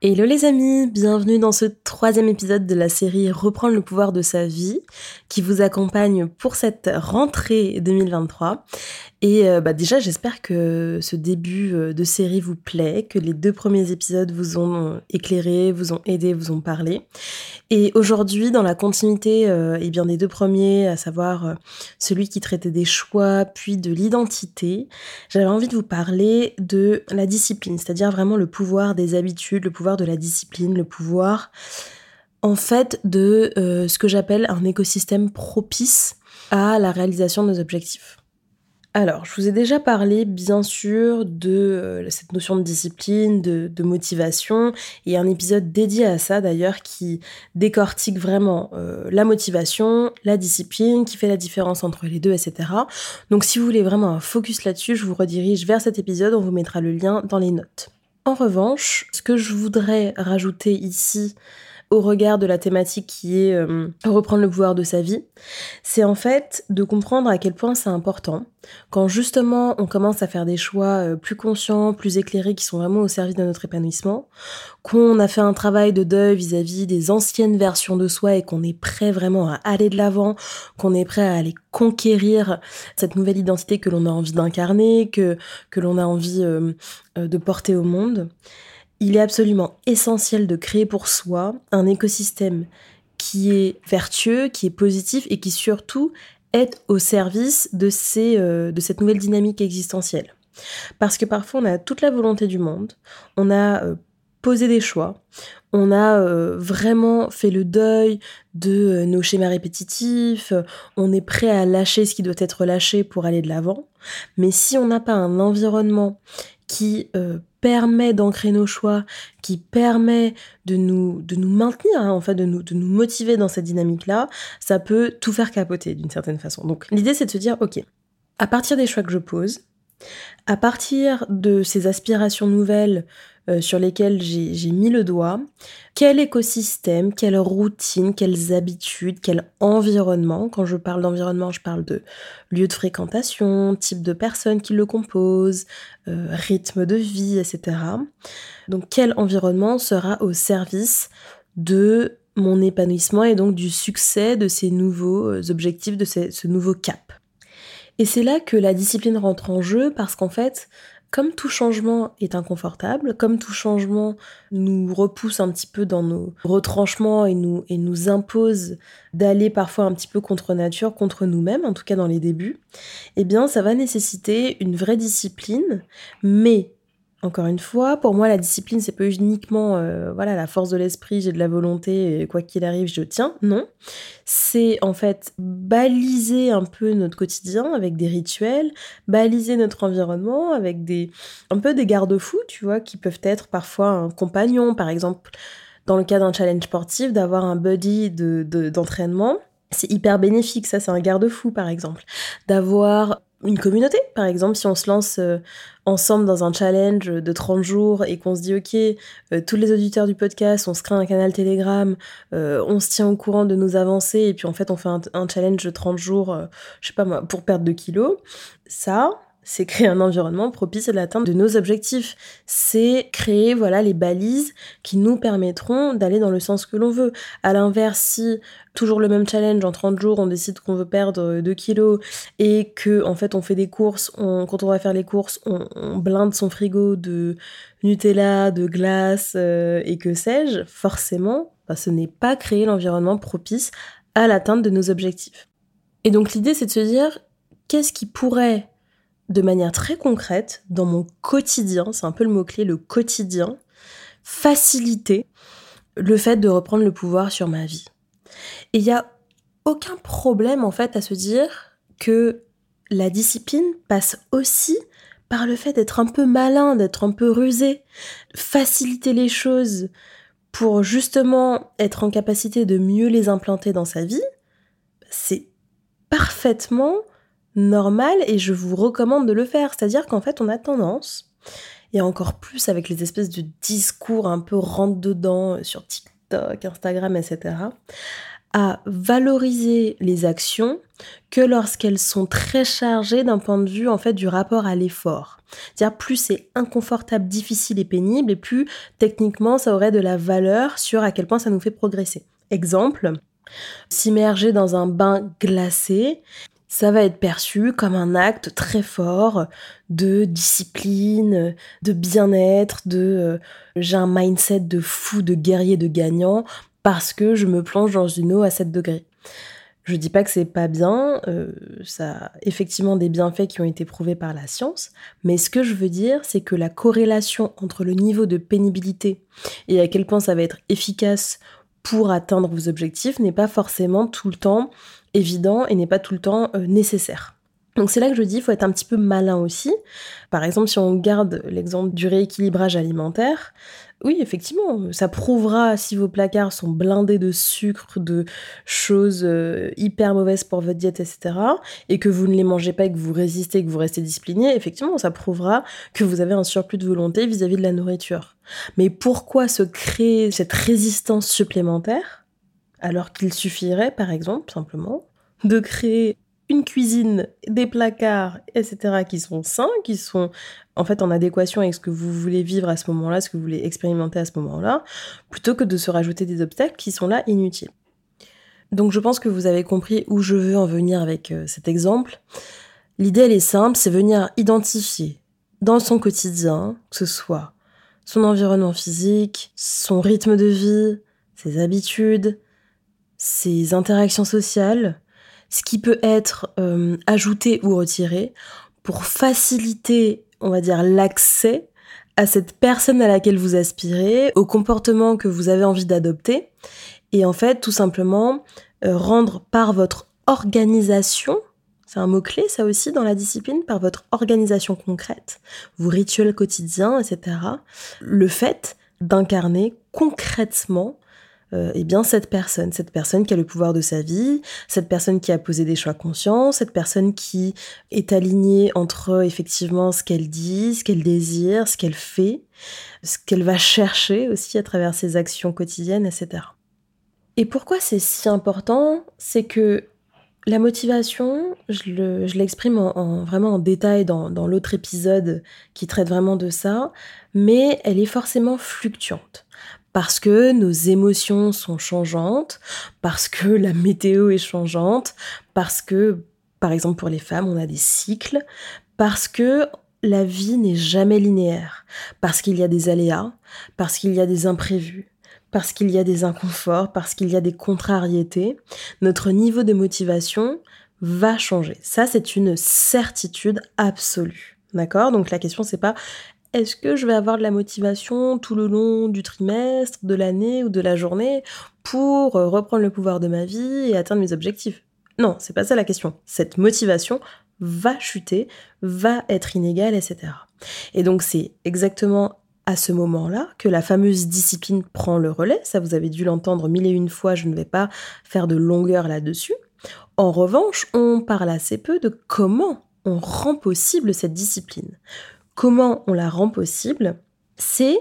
Hello les amis, bienvenue dans ce troisième épisode de la série Reprendre le pouvoir de sa vie qui vous accompagne pour cette rentrée 2023. Et euh, bah déjà, j'espère que ce début euh, de série vous plaît, que les deux premiers épisodes vous ont éclairé, vous ont aidé, vous ont parlé. Et aujourd'hui, dans la continuité euh, eh des deux premiers, à savoir celui qui traitait des choix, puis de l'identité, j'avais envie de vous parler de la discipline, c'est-à-dire vraiment le pouvoir des habitudes, le pouvoir de la discipline, le pouvoir en fait de ce que j'appelle un écosystème propice à la réalisation de nos objectifs. Alors, je vous ai déjà parlé, bien sûr, de euh, cette notion de discipline, de, motivation, et un épisode dédié à ça d'ailleurs qui décortique vraiment euh, la motivation, la discipline, qui fait la différence entre les deux, etc. Donc, si vous voulez vraiment un focus là-dessus, je vous redirige vers cet épisode, on vous mettra le lien dans les notes. En revanche, ce que je voudrais rajouter ici, au regard de la thématique qui est euh, reprendre le pouvoir de sa vie, c'est en fait de comprendre à quel point c'est important. Quand justement on commence à faire des choix euh, plus conscients, plus éclairés, qui sont vraiment au service de notre épanouissement, qu'on a fait un travail de deuil vis-à-vis des anciennes versions de soi et qu'on est prêt vraiment à aller de l'avant, qu'on est prêt à aller conquérir cette nouvelle identité que l'on a envie d'incarner, que, que l'on a envie euh, de porter au monde il est absolument essentiel de créer pour soi un écosystème qui est vertueux, qui est positif et qui surtout est au service de, ces, euh, cette nouvelle dynamique existentielle. Parce que parfois on a toute la volonté du monde, on a euh, posé des choix, on a euh, vraiment fait le deuil de nos schémas répétitifs, on est prêt à lâcher ce qui doit être lâché pour aller de l'avant. Mais si on n'a pas un environnement qui permet d'ancrer nos choix, qui permet de nous, maintenir, hein, de nous, de nous motiver dans cette dynamique-là, ça peut tout faire capoter d'une certaine façon. Donc l'idée, c'est de se dire, ok, à partir des choix que je pose, à partir de ces aspirations nouvelles euh, sur lesquelles j'ai mis le doigt, quel écosystème, quelle routine, quelles habitudes, quel environnement, quand je parle d'environnement, je parle de lieu de fréquentation, type de personnes qui le composent, euh, rythme de vie, etc. Donc quel environnement sera au service de mon épanouissement et donc du succès de ces nouveaux euh, objectifs, de ce nouveau cap? Et c'est là que la discipline rentre en jeu parce qu'en fait, comme tout changement est inconfortable, comme tout changement nous repousse un petit peu dans nos retranchements et nous, et nous impose d'aller parfois un petit peu contre nature, contre nous-mêmes, en tout cas dans les débuts, eh bien ça va nécessiter une vraie discipline, mais encore une fois, pour moi, la discipline, c'est pas uniquement euh, voilà la force de l'esprit, j'ai de la volonté, quoi qu'il arrive, je tiens. Non, c'est en fait baliser un peu notre quotidien avec des rituels, baliser notre environnement avec des un peu des garde-fous, tu vois, qui peuvent être parfois un compagnon, par exemple, dans le cas d'un challenge sportif, d'avoir un buddy de d'entraînement. c'est hyper bénéfique, ça c'est un garde-fou par exemple. D'avoir une communauté, par exemple, si on se lance euh, ensemble dans un challenge de 30 jours et qu'on se dit, OK, euh, tous les auditeurs du podcast, on se crée un canal Telegram, euh, on se tient au courant de nos avancées, et puis en fait, on fait un, challenge de 30 jours, je sais pas moi, pour perdre 2 kilos. Ça, c'est créer un environnement propice à l'atteinte de nos objectifs. C'est créer voilà les balises qui nous permettront d'aller dans le sens que l'on veut. À l'inverse, si toujours le même challenge en 30 jours, on décide qu'on veut perdre 2 kilos et que en fait on fait des courses, on, quand on va faire les courses, on, blinde son frigo de Nutella, de glace euh, et que sais-je, forcément, bah, ce n'est pas créer l'environnement propice à l'atteinte de nos objectifs. Et donc l'idée c'est de se dire qu'est-ce qui pourrait de manière très concrète dans mon quotidien, c'est un peu le mot-clé, le quotidien, faciliter le fait de reprendre le pouvoir sur ma vie. Et il n'y a aucun problème en fait à se dire que la discipline passe aussi par le fait d'être un peu malin, d'être un peu rusé, faciliter les choses pour justement être en capacité de mieux les implanter dans sa vie, c'est parfaitement normal et je vous recommande de le faire. C'est-à-dire qu'en fait, on a tendance, et encore plus avec les espèces de discours un peu rentre-dedans sur TikTok, Instagram, etc., à valoriser les actions que lorsqu'elles sont très chargées d'un point de vue en fait du rapport à l'effort. C'est-à-dire plus c'est inconfortable, difficile et pénible et plus techniquement ça aurait de la valeur sur à quel point ça nous fait progresser. Exemple, s'immerger dans un bain glacé, ça va être perçu comme un acte très fort de discipline, de bien-être, de euh, j'ai un mindset de fou, de guerrier, de gagnant parce que je me plonge dans une eau à 7 degrés. Je dis pas que c'est pas bien, euh, ça a effectivement des bienfaits qui ont été prouvés par la science, mais ce que je veux dire, c'est que la corrélation entre le niveau de pénibilité et à quel point ça va être efficace pour atteindre vos objectifs n'est pas forcément tout le temps évident et n'est pas tout le temps euh, nécessaire. Donc c'est là que je dis, il faut être un petit peu malin aussi. Par exemple, si on garde l'exemple du rééquilibrage alimentaire, oui, effectivement, ça prouvera si vos placards sont blindés de sucre, de choses euh, hyper mauvaises pour votre diète, etc., et que vous ne les mangez pas et que vous résistez, que vous restez discipliné, effectivement, ça prouvera que vous avez un surplus de volonté vis-à-vis de la nourriture. Mais pourquoi se créer cette résistance supplémentaire alors qu'il suffirait, par exemple, simplement, de créer une cuisine, des placards, etc., qui sont sains, qui sont en fait en adéquation avec ce que vous voulez vivre à ce moment-là, ce que vous voulez expérimenter à ce moment-là, plutôt que de se rajouter des obstacles qui sont là inutiles. Donc je pense que vous avez compris où je veux en venir avec euh, cet exemple. L'idée elle est simple, c'est venir identifier dans son quotidien, que ce soit son environnement physique, son rythme de vie, ses habitudes, ses interactions sociales, ce qui peut être euh, ajouté ou retiré pour faciliter, on va dire, l'accès à cette personne à laquelle vous aspirez, au comportement que vous avez envie d'adopter, et en fait, tout simplement, euh, rendre par votre organisation, c'est un mot-clé ça aussi dans la discipline, par votre organisation concrète, vos rituels quotidiens, etc., le fait d'incarner concrètement euh, eh bien cette personne, cette personne qui a le pouvoir de sa vie, cette personne qui a posé des choix conscients, cette personne qui est alignée entre effectivement ce qu'elle dit, ce qu'elle désire, ce qu'elle fait, ce qu'elle va chercher aussi à travers ses actions quotidiennes, etc. Et pourquoi c'est si important? C'est que la motivation, je l'exprime en, vraiment en détail dans, dans l'autre épisode qui traite vraiment de ça, mais elle est forcément fluctuante parce que nos émotions sont changeantes, parce que la météo est changeante, parce que, par exemple pour les femmes, on a des cycles, parce que la vie n'est jamais linéaire, parce qu'il y a des aléas, parce qu'il y a des imprévus, parce qu'il y a des inconforts, parce qu'il y a des contrariétés, notre niveau de motivation va changer. Ça, c'est une certitude absolue. D'accord? Donc la question, c'est pas est-ce que je vais avoir de la motivation tout le long du trimestre, de l'année ou de la journée pour euh, reprendre le pouvoir de ma vie et atteindre mes objectifs? Non, c'est pas ça la question. Cette motivation va chuter, va être inégale, etc. Et donc c'est exactement à ce moment-là que la fameuse discipline prend le relais. Ça, vous avez dû l'entendre mille et une fois, je ne vais pas faire de longueur là-dessus. En revanche, on parle assez peu de comment on rend possible cette discipline. Comment on la rend possible C'est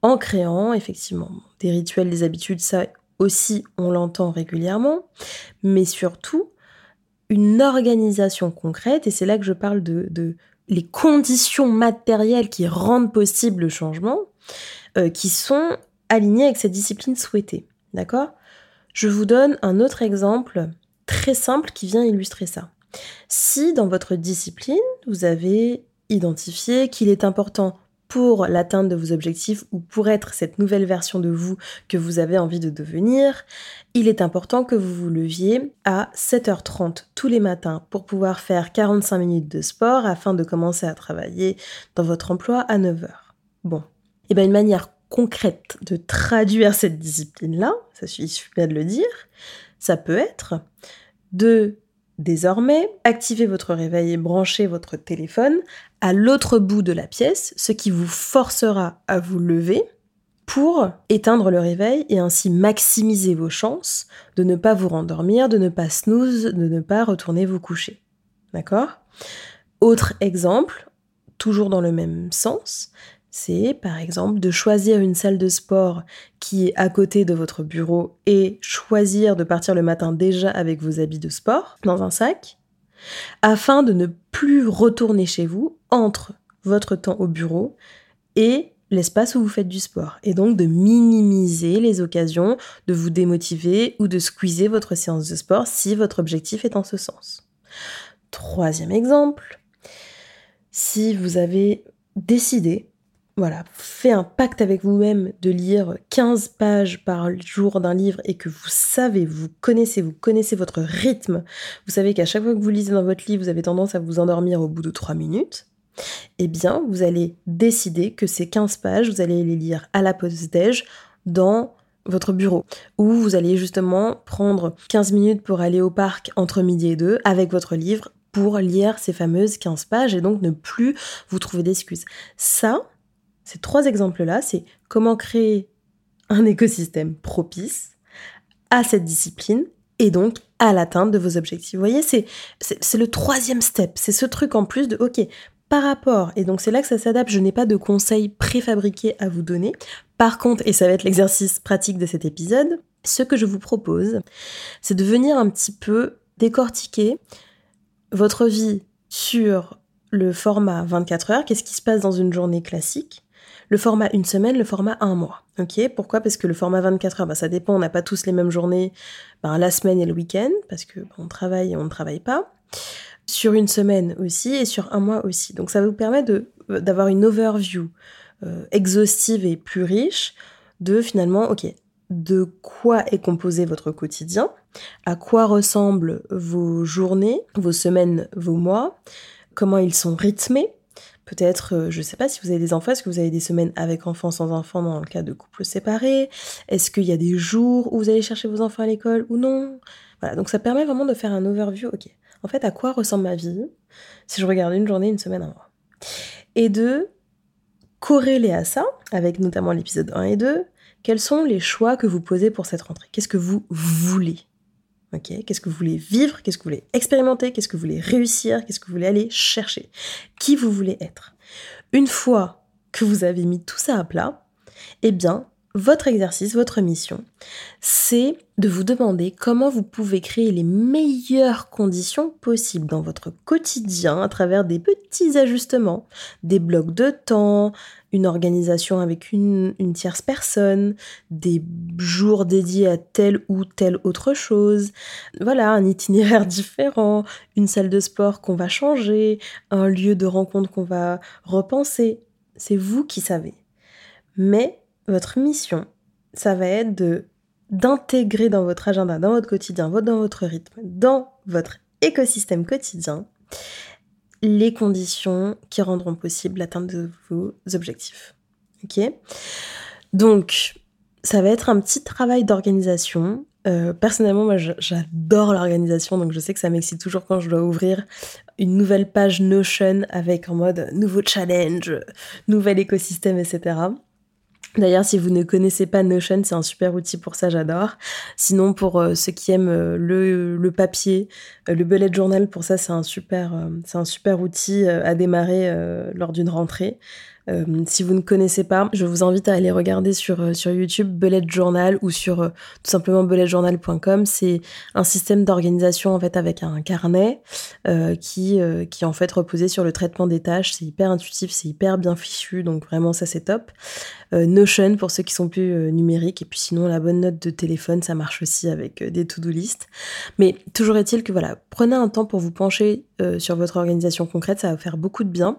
en créant effectivement des rituels, des habitudes, ça aussi on l'entend régulièrement, mais surtout une organisation concrète, et c'est là que je parle de, les conditions matérielles qui rendent possible le changement, euh, qui sont alignées avec cette discipline souhaitée. D'accord? Je vous donne un autre exemple très simple qui vient illustrer ça. Si dans votre discipline, vous avez identifier qu'il est important pour l'atteinte de vos objectifs ou pour être cette nouvelle version de vous que vous avez envie de devenir, il est important que vous vous leviez à 7h30 tous les matins pour pouvoir faire 45 minutes de sport afin de commencer à travailler dans votre emploi à 9h. Bon, et eh bien une manière concrète de traduire cette discipline-là, ça suffit bien de le dire, ça peut être de Désormais, activez votre réveil et branchez votre téléphone à l'autre bout de la pièce, ce qui vous forcera à vous lever pour éteindre le réveil et ainsi maximiser vos chances de ne pas vous rendormir, de ne pas snooze, de ne pas retourner vous coucher. D'accord? Autre exemple, toujours dans le même sens, c'est par exemple de choisir une salle de sport qui est à côté de votre bureau et choisir de partir le matin déjà avec vos habits de sport dans un sac, afin de ne plus retourner chez vous entre votre temps au bureau et l'espace où vous faites du sport, et donc de minimiser les occasions de vous démotiver ou de squeezer votre séance de sport si votre objectif est en ce sens. Troisième exemple, si vous avez décidé voilà, fait un pacte avec vous-même de lire 15 pages par jour d'un livre et que vous savez, vous connaissez, vous connaissez votre rythme, vous savez qu'à chaque fois que vous lisez dans votre livre, vous avez tendance à vous endormir au bout de 3 minutes, eh bien, vous allez décider que ces 15 pages, vous allez les lire à la pause déj dans votre bureau, où vous allez justement prendre 15 minutes pour aller au parc entre midi et deux avec votre livre pour lire ces fameuses 15 pages et donc ne plus vous trouver d'excuses. Ça, ces trois exemples-là, c'est comment créer un écosystème propice à cette discipline et donc à l'atteinte de vos objectifs. Vous voyez, c'est, le troisième step. C'est ce truc en plus de, OK, par rapport, et donc c'est là que ça s'adapte, je n'ai pas de conseils préfabriqués à vous donner. Par contre, et ça va être l'exercice pratique de cet épisode, ce que je vous propose, c'est de venir un petit peu décortiquer votre vie sur le format 24 heures, qu'est-ce qui se passe dans une journée classique, le format une semaine, le format un mois. Ok Pourquoi? Parce que le format 24 heures, bah, ça dépend, on n'a pas tous les mêmes journées, bah, la semaine et le week-end, parce que on travaille et on ne travaille pas. Sur une semaine aussi et sur un mois aussi. Donc ça vous permet d'avoir une overview euh, exhaustive et plus riche de finalement, ok, de quoi est composé votre quotidien, à quoi ressemblent vos journées, vos semaines, vos mois, comment ils sont rythmés, Peut-être, euh, je ne sais pas si vous avez des enfants, est-ce que vous avez des semaines avec enfants, sans enfants dans le cas de couples séparés? Est-ce qu'il y a des jours où vous allez chercher vos enfants à l'école ou non? Voilà, donc ça permet vraiment de faire un overview, ok. En fait, à quoi ressemble ma vie si je regarde une journée, une semaine, un mois? Et de corréler à ça, avec notamment l'épisode 1 et 2, quels sont les choix que vous posez pour cette rentrée? Qu'est-ce que vous voulez? Qu'est-ce que vous voulez vivre Qu'est-ce que vous voulez expérimenter Qu'est-ce que vous voulez réussir Qu'est-ce que vous voulez aller chercher Qui vous voulez être. Une fois que vous avez mis tout ça à plat, eh bien, votre exercice, votre mission, c'est de vous demander comment vous pouvez créer les meilleures conditions possibles dans votre quotidien à travers des petits ajustements, des blocs de temps, une organisation avec une, tierce personne, des jours dédiés à telle ou telle autre chose, voilà, un itinéraire différent, une salle de sport qu'on va changer, un lieu de rencontre qu'on va repenser. C'est vous qui savez. Mais votre mission, ça va être de d'intégrer dans votre agenda, dans votre quotidien, dans votre rythme, dans votre écosystème quotidien, les conditions qui rendront possible l'atteinte de vos objectifs. Ok? Donc, ça va être un petit travail d'organisation. Euh, personnellement, moi, j'adore l'organisation, donc je sais que ça m'excite toujours quand je dois ouvrir une nouvelle page Notion avec en mode nouveau challenge, nouvel écosystème, etc. D'ailleurs, si vous ne connaissez pas Notion, c'est un super outil pour ça, j'adore. Sinon, pour euh, ceux qui aiment euh, le, papier, euh, le bullet journal, pour ça, c'est un super, c'est un super outil à démarrer lors d'une rentrée. Euh, si vous ne connaissez pas, je vous invite à aller regarder sur, euh, sur YouTube Bullet Journal ou sur euh, tout simplement bulletjournal.com. C'est un système d'organisation en fait avec un carnet qui, qui en fait reposé sur le traitement des tâches. C'est hyper intuitif, c'est hyper bien fichu, donc vraiment ça c'est top. Notion pour ceux qui sont plus numériques et puis sinon la bonne note de téléphone ça marche aussi avec des to-do list. Mais toujours est-il que voilà, prenez un temps pour vous pencher sur votre organisation concrète, ça va faire beaucoup de bien.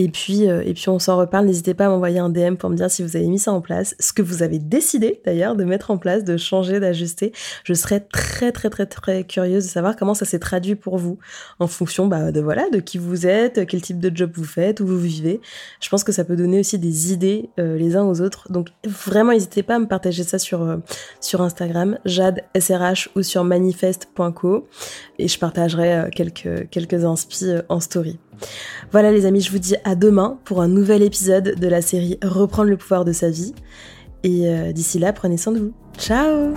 Et puis, et puis on s'en reparle. N'hésitez pas à m'envoyer un DM pour me dire si vous avez mis ça en place, ce que vous avez décidé d'ailleurs de mettre en place, de changer, d'ajuster. Je serais très très très très curieuse de savoir comment ça s'est traduit pour vous en fonction bah, de voilà de qui vous êtes, quel type de job vous faites, où vous vivez. Je pense que ça peut donner aussi des idées les uns aux autres. Donc vraiment n'hésitez pas à me partager ça sur sur Instagram, Jade SRH ou sur manifeste.co et je partagerai quelques quelques inspi en story. Voilà les amis, je vous dis à demain pour un nouvel épisode de la série Reprendre le pouvoir de sa vie. Et d'ici là, prenez soin de vous. Ciao